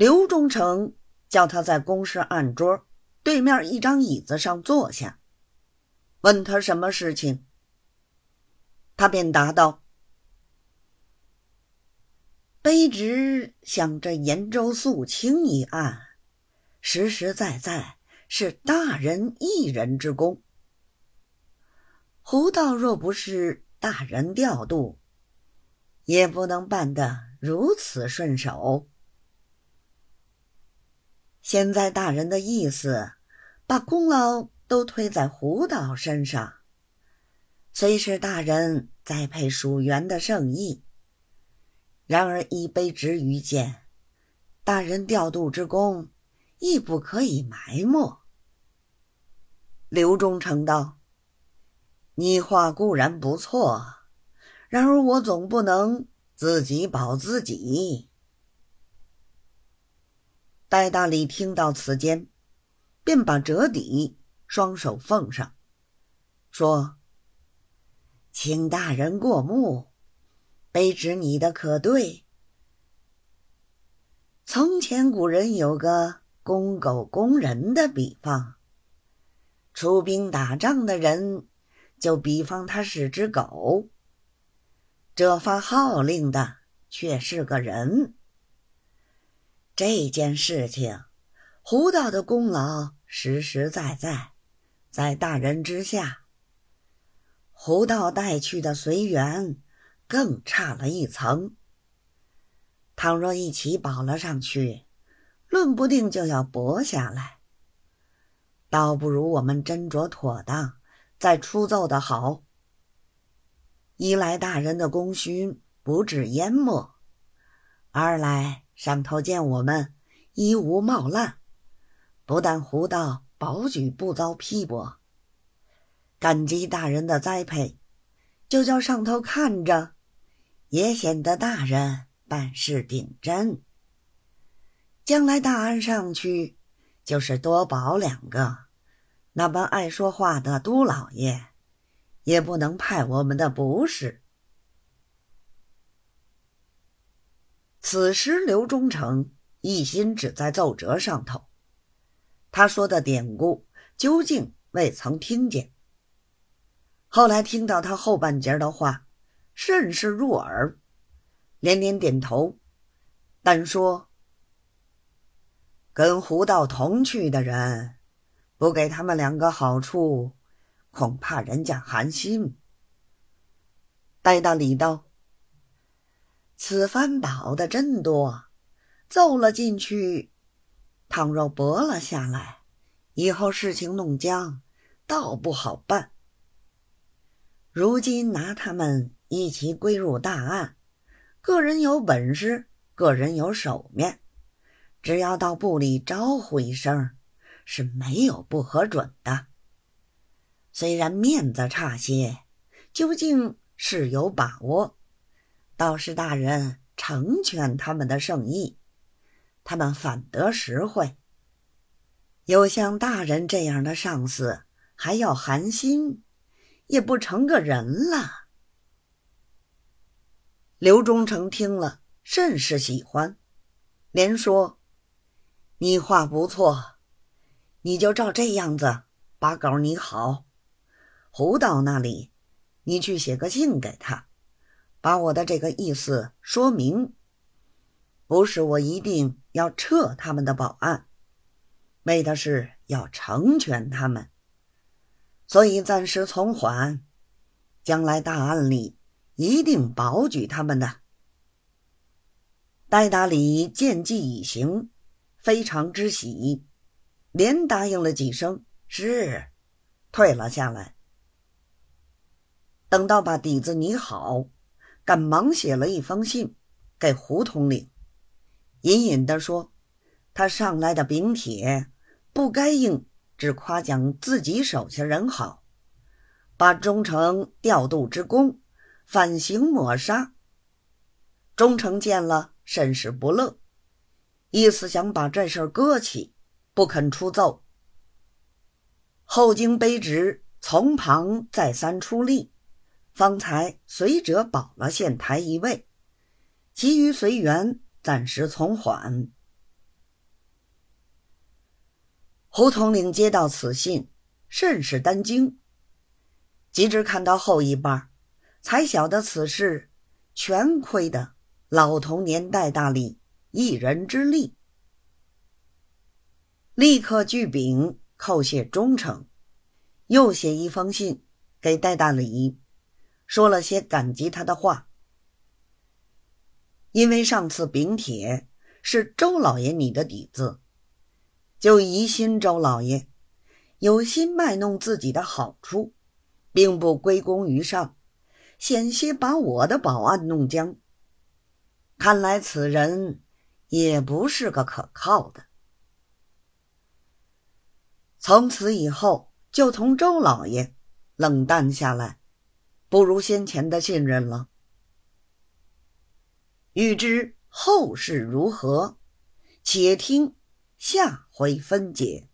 刘忠诚叫他在公事案桌对面一张椅子上坐下，问他什么事情，他便答道：“卑职想这延州肃清一案，实实在在是大人一人之功。胡道若不是大人调度，也不能办得如此顺手。”现在大人的意思，把功劳都推在胡导身上。虽是大人栽培蜀元的圣意，然而一卑职愚见，大人调度之功，亦不可以埋没。刘忠诚道：“你话固然不错，然而我总不能自己保自己。”戴大礼听到此间，便把折抵双手奉上，说：“请大人过目，卑职你的可对。从前古人有个公狗公人的比方，出兵打仗的人就比方他是只狗，这发号令的却是个人。”这件事情，胡道的功劳实实在在，在大人之下。胡道带去的随员，更差了一层。倘若一起保了上去，论不定就要驳下来。倒不如我们斟酌妥当，再出奏的好。一来大人的功勋不致淹没，二来。上头见我们衣无冒滥，不但胡道保举不遭批驳，感激大人的栽培，就叫上头看着，也显得大人办事顶真。将来大案上去，就是多保两个，那般爱说话的都老爷，也不能派我们的不是。此时，刘忠诚一心只在奏折上头，他说的典故究竟未曾听见。后来听到他后半截的话，甚是入耳，连连点头，但说：“跟胡道同去的人，不给他们两个好处，恐怕人家寒心。”待到礼道。此番保的真多，奏了进去，倘若驳了下来，以后事情弄僵，倒不好办。如今拿他们一起归入大案，个人有本事，个人有手面，只要到部里招呼一声，是没有不核准的。虽然面子差些，究竟是有把握。道士大人成全他们的圣意，他们反得实惠。有像大人这样的上司，还要寒心，也不成个人了。刘忠诚听了，甚是喜欢，连说：“你话不错，你就照这样子把稿拟好。胡道那里，你去写个信给他。”把我的这个意思说明，不是我一定要撤他们的保安，为的是要成全他们，所以暂时从缓，将来大案里一定保举他们的。戴达里见计已行，非常之喜，连答应了几声是，退了下来。等到把底子拟好。赶忙写了一封信给胡统领，隐隐地说：“他上来的禀帖不该应，只夸奖自己手下人好，把忠诚调度之功反行抹杀。”忠诚见了甚是不乐，意思想把这事搁起，不肯出奏。后经卑职从旁再三出力。方才随者保了县台一位，其余随员暂时从缓。胡统领接到此信，甚是担惊。及至看到后一半，才晓得此事全亏得老童年代大礼一人之力，立刻具禀叩谢忠诚，又写一封信给戴大礼，说了些感激他的话。因为上次禀帖是周老爷你的底子，就疑心周老爷有心卖弄自己的好处，并不归功于上，险些把我的保安弄僵。看来此人也不是个可靠的。从此以后，就同周老爷冷淡下来，不如先前的信任了。欲知后事如何，且听下回分解。